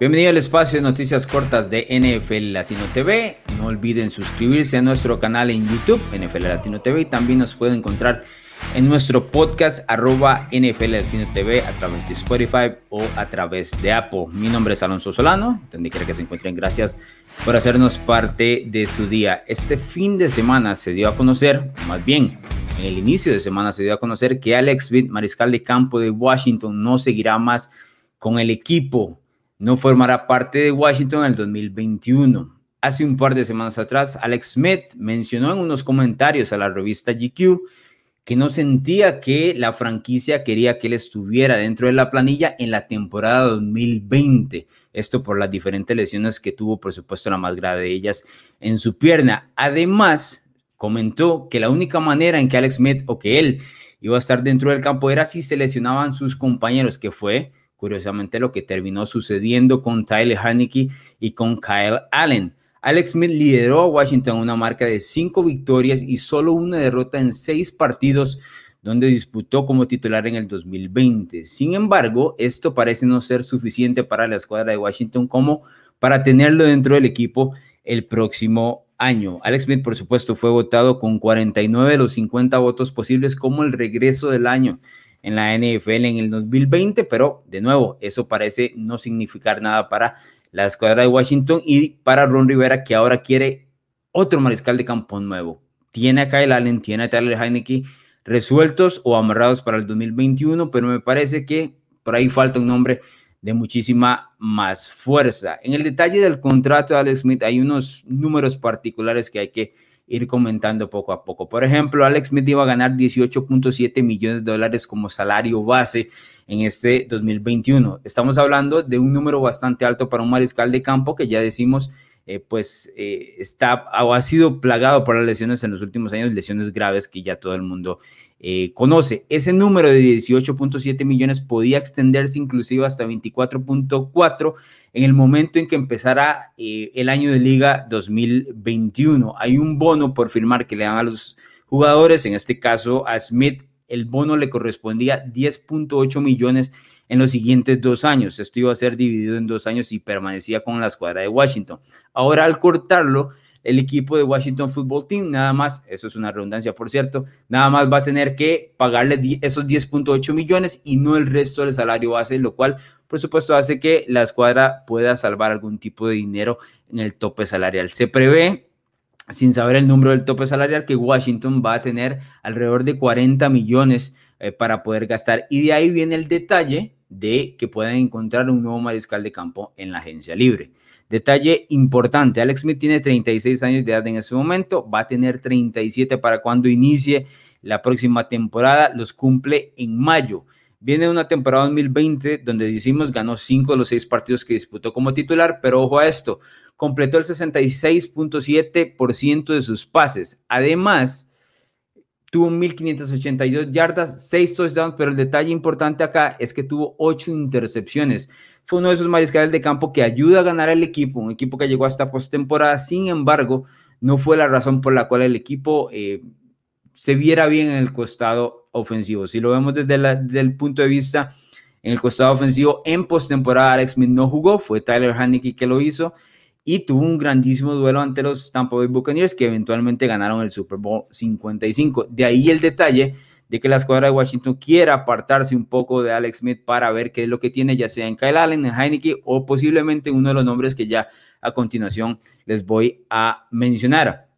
Bienvenido al espacio de noticias cortas de NFL Latino TV. No olviden suscribirse a nuestro canal en YouTube, NFL Latino TV, y también nos pueden encontrar en nuestro podcast arroba NFL Latino TV a través de Spotify o a través de Apple. Mi nombre es Alonso Solano, donde quiera que se encuentren. Gracias por hacernos parte de su día. Este fin de semana se dio a conocer, más bien en el inicio de semana se dio a conocer que Alex Smith, mariscal de campo de Washington, no seguirá más con el equipo no formará parte de Washington en el 2021. Hace un par de semanas atrás, Alex Smith mencionó en unos comentarios a la revista GQ que no sentía que la franquicia quería que él estuviera dentro de la planilla en la temporada 2020. Esto por las diferentes lesiones que tuvo, por supuesto, la más grave de ellas en su pierna. Además, comentó que la única manera en que Alex Smith o que él iba a estar dentro del campo era si se lesionaban sus compañeros, que fue Curiosamente, lo que terminó sucediendo con Tyler Haneke y con Kyle Allen. Alex Smith lideró a Washington una marca de cinco victorias y solo una derrota en seis partidos donde disputó como titular en el 2020. Sin embargo, esto parece no ser suficiente para la escuadra de Washington como para tenerlo dentro del equipo el próximo año. Alex Smith, por supuesto, fue votado con 49 de los 50 votos posibles como el regreso del año en la NFL en el 2020, pero de nuevo, eso parece no significar nada para la escuadra de Washington y para Ron Rivera, que ahora quiere otro mariscal de campo nuevo. Tiene a Kyle Allen, tiene a Tyler Heineke resueltos o amarrados para el 2021, pero me parece que por ahí falta un nombre de muchísima más fuerza. En el detalle del contrato de Alex Smith hay unos números particulares que hay que ir comentando poco a poco. Por ejemplo, Alex Smith iba a ganar 18.7 millones de dólares como salario base en este 2021. Estamos hablando de un número bastante alto para un mariscal de campo que ya decimos, eh, pues eh, está o ha sido plagado por las lesiones en los últimos años, lesiones graves que ya todo el mundo eh, conoce. Ese número de 18.7 millones podía extenderse inclusive hasta 24.4 en el momento en que empezara eh, el año de liga 2021. Hay un bono por firmar que le dan a los jugadores, en este caso a Smith, el bono le correspondía 10.8 millones en los siguientes dos años. Esto iba a ser dividido en dos años y permanecía con la escuadra de Washington. Ahora al cortarlo, el equipo de Washington Football Team, nada más, eso es una redundancia por cierto, nada más va a tener que pagarle esos 10.8 millones y no el resto del salario base, lo cual por supuesto hace que la escuadra pueda salvar algún tipo de dinero en el tope salarial. Se prevé, sin saber el número del tope salarial, que Washington va a tener alrededor de 40 millones eh, para poder gastar y de ahí viene el detalle de que puedan encontrar un nuevo mariscal de campo en la agencia libre. Detalle importante, Alex Smith tiene 36 años de edad en ese momento, va a tener 37 para cuando inicie la próxima temporada, los cumple en mayo. Viene una temporada 2020 donde decimos ganó 5 de los 6 partidos que disputó como titular, pero ojo a esto, completó el 66.7% de sus pases. Además, tuvo 1.582 yardas, 6 touchdowns, pero el detalle importante acá es que tuvo 8 intercepciones fue uno de esos mariscales de campo que ayuda a ganar al equipo, un equipo que llegó hasta postemporada. Sin embargo, no fue la razón por la cual el equipo eh, se viera bien en el costado ofensivo. Si lo vemos desde, el punto de vista en el costado ofensivo, en postemporada Alex Smith no jugó, fue Tyler Haneke que lo hizo y tuvo un grandísimo duelo ante los Tampa Bay Buccaneers que eventualmente ganaron el Super Bowl 55. De ahí el detalle de que la escuadra de Washington quiera apartarse un poco de Alex Smith para ver qué es lo que tiene, ya sea en Kyle Allen, en Heineke o posiblemente uno de los nombres que ya a continuación les voy a mencionar.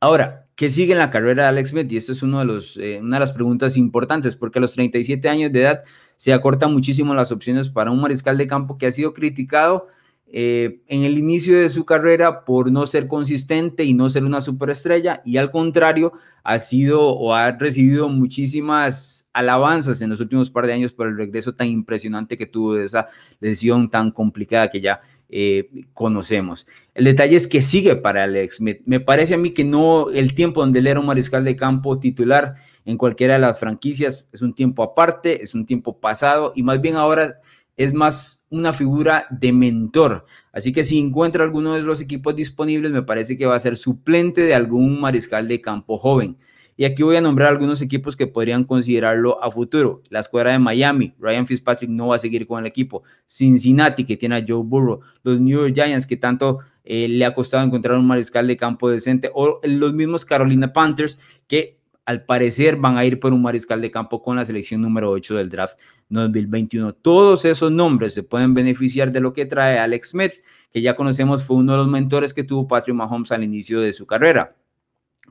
Ahora, ¿qué sigue en la carrera de Alex Smith? Y esto es uno de los, eh, una de las preguntas importantes, porque a los 37 años de edad se acortan muchísimo las opciones para un mariscal de campo que ha sido criticado eh, en el inicio de su carrera por no ser consistente y no ser una superestrella y al contrario ha sido o ha recibido muchísimas alabanzas en los últimos par de años por el regreso tan impresionante que tuvo de esa lesión tan complicada que ya eh, conocemos. El detalle es que sigue para Alex. Me parece a mí que no el tiempo donde él era un mariscal de campo titular en cualquiera de las franquicias es un tiempo aparte, es un tiempo pasado y más bien ahora es más una figura de mentor. Así que si encuentra alguno de los equipos disponibles, me parece que va a ser suplente de algún mariscal de campo joven. Y aquí voy a nombrar algunos equipos que podrían considerarlo a futuro. La escuadra de Miami, Ryan Fitzpatrick no va a seguir con el equipo. Cincinnati, que tiene a Joe Burrow. Los New York Giants, que tanto eh, le ha costado encontrar un mariscal de campo decente. O los mismos Carolina Panthers, que al parecer van a ir por un mariscal de campo con la selección número 8 del draft 2021. Todos esos nombres se pueden beneficiar de lo que trae Alex Smith, que ya conocemos fue uno de los mentores que tuvo Patrick Mahomes al inicio de su carrera.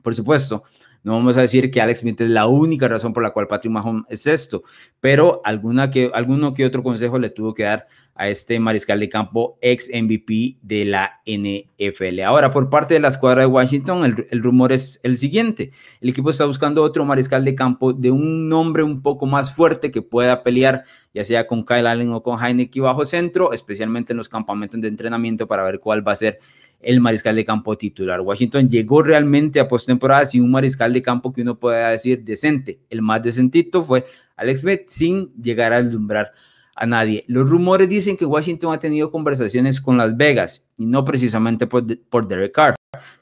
Por supuesto, no vamos a decir que Alex Smith es la única razón por la cual Patrick Mahomes es esto, pero alguna que, alguno que otro consejo le tuvo que dar a este mariscal de campo ex MVP de la NFL. Ahora, por parte de la escuadra de Washington, el, rumor es el siguiente. El equipo está buscando otro mariscal de campo de un nombre un poco más fuerte que pueda pelear, ya sea con Kyle Allen o con Heineken bajo centro, especialmente en los campamentos de entrenamiento para ver cuál va a ser el mariscal de campo titular. Washington llegó realmente a postemporada sin un mariscal de campo que uno pueda decir decente. El más decentito fue Alex Smith sin llegar a deslumbrar a nadie. Los rumores dicen que Washington ha tenido conversaciones con Las Vegas y no precisamente por, por Derek Carr,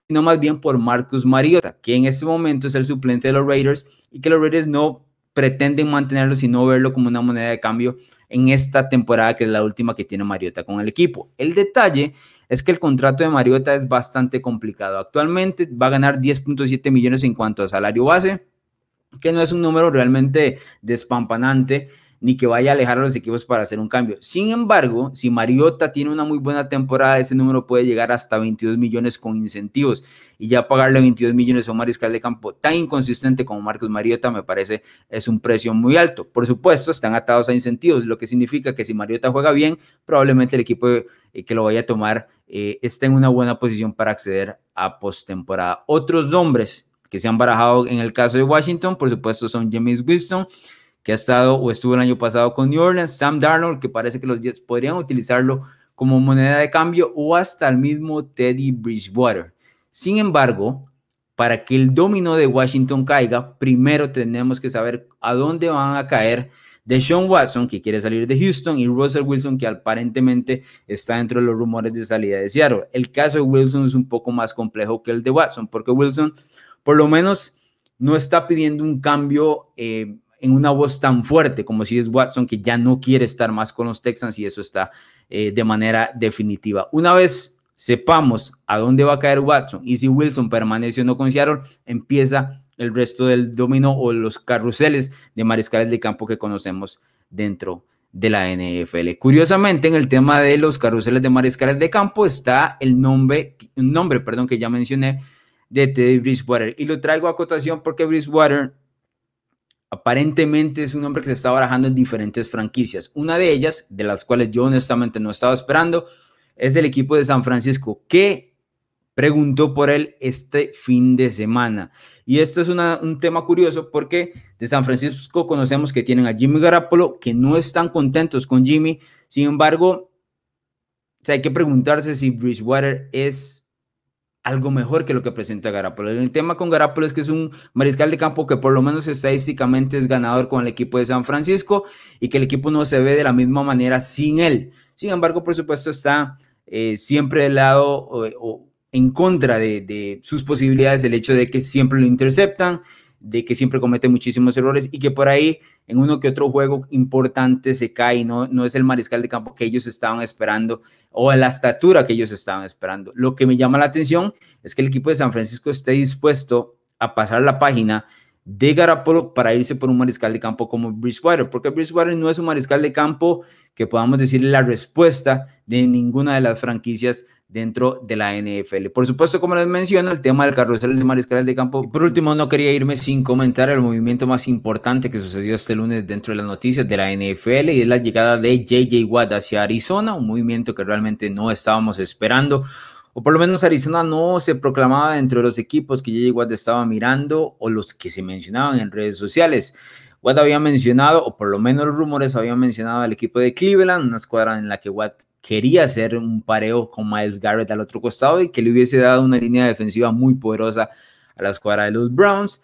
sino más bien por Marcus Mariota, que en este momento es el suplente de los Raiders y que los Raiders no pretenden mantenerlo, sino verlo como una moneda de cambio en esta temporada que es la última que tiene Mariota con el equipo. El detalle es que el contrato de Mariota es bastante complicado. Actualmente va a ganar 10.7 millones en cuanto a salario base, que no es un número realmente despampanante ni que vaya a alejar a los equipos para hacer un cambio. Sin embargo, si Mariota tiene una muy buena temporada, ese número puede llegar hasta 22 millones con incentivos y ya pagarle 22 millones a un mariscal de campo tan inconsistente como Marcos Mariota me parece es un precio muy alto. Por supuesto, están atados a incentivos, lo que significa que si Mariota juega bien, probablemente el equipo eh, que lo vaya a tomar eh, esté en una buena posición para acceder a postemporada. Otros nombres que se han barajado en el caso de Washington, por supuesto, son James Winston que ha estado o estuvo el año pasado con New Orleans, Sam Darnold, que parece que los Jets podrían utilizarlo como moneda de cambio, o hasta el mismo Teddy Bridgewater. Sin embargo, para que el dominó de Washington caiga, primero tenemos que saber a dónde van a caer de Sean Watson, que quiere salir de Houston, y Russell Wilson, que aparentemente está dentro de los rumores de salida de Seattle. El caso de Wilson es un poco más complejo que el de Watson, porque Wilson, por lo menos, no está pidiendo un cambio eh, en una voz tan fuerte como si es Watson, que ya no quiere estar más con los Texans y eso está eh, de manera definitiva. Una vez sepamos a dónde va a caer Watson y si Wilson permanece o no con Seattle, empieza el resto del dominó o los carruseles de mariscales de campo que conocemos dentro de la NFL. Curiosamente, en el tema de los carruseles de mariscales de campo está el nombre, nombre, perdón, que ya mencioné de Teddy Bridgewater y lo traigo a cotación porque Bridgewater aparentemente es un hombre que se está barajando en diferentes franquicias. Una de ellas, de las cuales yo honestamente no estaba esperando, es el equipo de San Francisco, que preguntó por él este fin de semana. Y esto es un tema curioso porque de San Francisco conocemos que tienen a Jimmy Garapolo, que no están contentos con Jimmy. Sin embargo, hay que preguntarse si Bridgewater es algo mejor que lo que presenta Garapolo. El tema con Garapolo es que es un mariscal de campo que por lo menos estadísticamente es ganador con el equipo de San Francisco y que el equipo no se ve de la misma manera sin él. Sin embargo, por supuesto, está eh, siempre del lado o, en contra de, sus posibilidades el hecho de que siempre lo interceptan, de que siempre comete muchísimos errores y que por ahí en uno que otro juego importante se cae, no, no es el mariscal de campo que ellos estaban esperando o la estatura que ellos estaban esperando. Lo que me llama la atención es que el equipo de San Francisco esté dispuesto a pasar la página de Garapolo para irse por un mariscal de campo como Bridgewater, porque Bridgewater no es un mariscal de campo que podamos decirle la respuesta de ninguna de las franquicias dentro de la NFL. Por supuesto, como les menciono, el tema del carrusel de mariscales de campo. Y por último, no quería irme sin comentar el movimiento más importante que sucedió este lunes dentro de las noticias de la NFL y es la llegada de JJ Watt hacia Arizona, un movimiento que realmente no estábamos esperando. O por lo menos Arizona no se proclamaba dentro de los equipos que JJ Watt estaba mirando o los que se mencionaban en redes sociales. Watt había mencionado, o por lo menos los rumores habían mencionado al equipo de Cleveland, una escuadra en la que Watt quería hacer un pareo con Miles Garrett al otro costado y que le hubiese dado una línea defensiva muy poderosa a la escuadra de los Browns.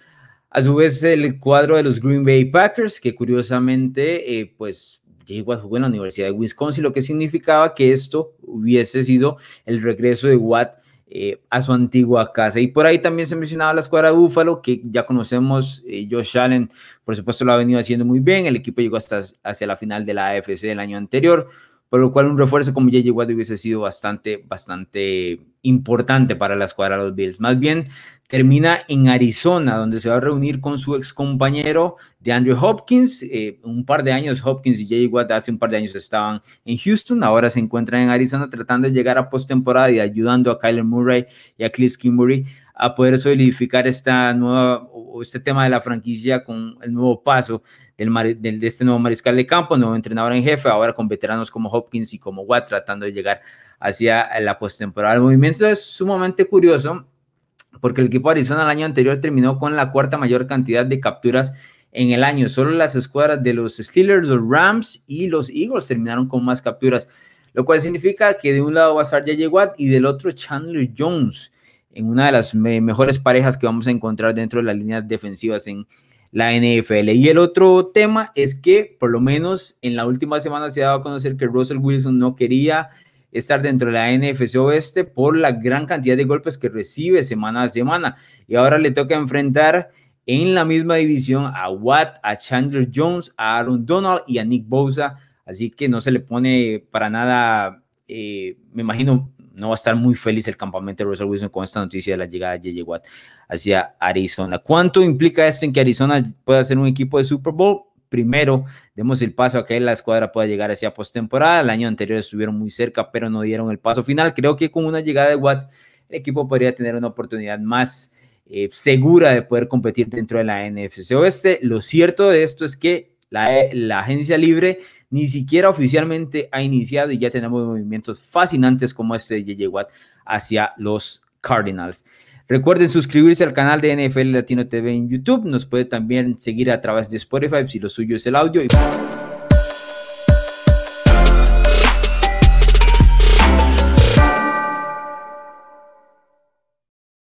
A su vez, el cuadro de los Green Bay Packers, que curiosamente, eh, pues, Jay jugó en la Universidad de Wisconsin, lo que significaba que esto hubiese sido el regreso de Watt eh, a su antigua casa. Y por ahí también se mencionaba la escuadra de Búfalo, que ya conocemos, eh, Josh Allen, por supuesto, lo ha venido haciendo muy bien. El equipo llegó hasta hacia la final de la AFC el año anterior, por lo cual un refuerzo como J.J. Watt hubiese sido bastante, bastante importante para la escuadra de los Bills. Más bien, termina en Arizona, donde se va a reunir con su ex compañero de Andrew Hopkins. Eh, un par de años, Hopkins y J.J. Watt hace un par de años estaban en Houston, ahora se encuentran en Arizona tratando de llegar a postemporada y ayudando a Kyler Murray y a Cliff Kimberly a poder solidificar esta nueva, este tema de la franquicia con el nuevo paso del, de este nuevo mariscal de campo, nuevo entrenador en jefe, ahora con veteranos como Hopkins y como Watt tratando de llegar hacia la postemporada. El movimiento es sumamente curioso porque el equipo de Arizona el año anterior terminó con la cuarta mayor cantidad de capturas en el año. Solo las escuadras de los Steelers, los Rams y los Eagles terminaron con más capturas, lo cual significa que de un lado va a estar J.J. Watt y del otro Chandler Jones, en una de las mejores parejas que vamos a encontrar dentro de las líneas defensivas en la NFL. Y el otro tema es que por lo menos en la última semana se ha dado a conocer que Russell Wilson no quería estar dentro de la NFC Oeste por la gran cantidad de golpes que recibe semana a semana. Y ahora le toca enfrentar en la misma división a Watt, a Chandler Jones, a Aaron Donald y a Nick Bosa. Así que no se le pone para nada, eh, me imagino, no va a estar muy feliz el campamento de Russell Wilson con esta noticia de la llegada de J.J. Watt hacia Arizona. ¿Cuánto implica esto en que Arizona pueda ser un equipo de Super Bowl? primero demos el paso a que la escuadra pueda llegar hacia postemporada. El año anterior estuvieron muy cerca, pero no dieron el paso final. Creo que con una llegada de Watt, el equipo podría tener una oportunidad más eh, segura de poder competir dentro de la NFC Oeste. Lo cierto de esto es que la, la agencia libre ni siquiera oficialmente ha iniciado y ya tenemos movimientos fascinantes como este de JJ hacia los Cardinals. Recuerden suscribirse al canal de NFL Latino TV en YouTube. Nos puede también seguir a través de Spotify si lo suyo es el audio.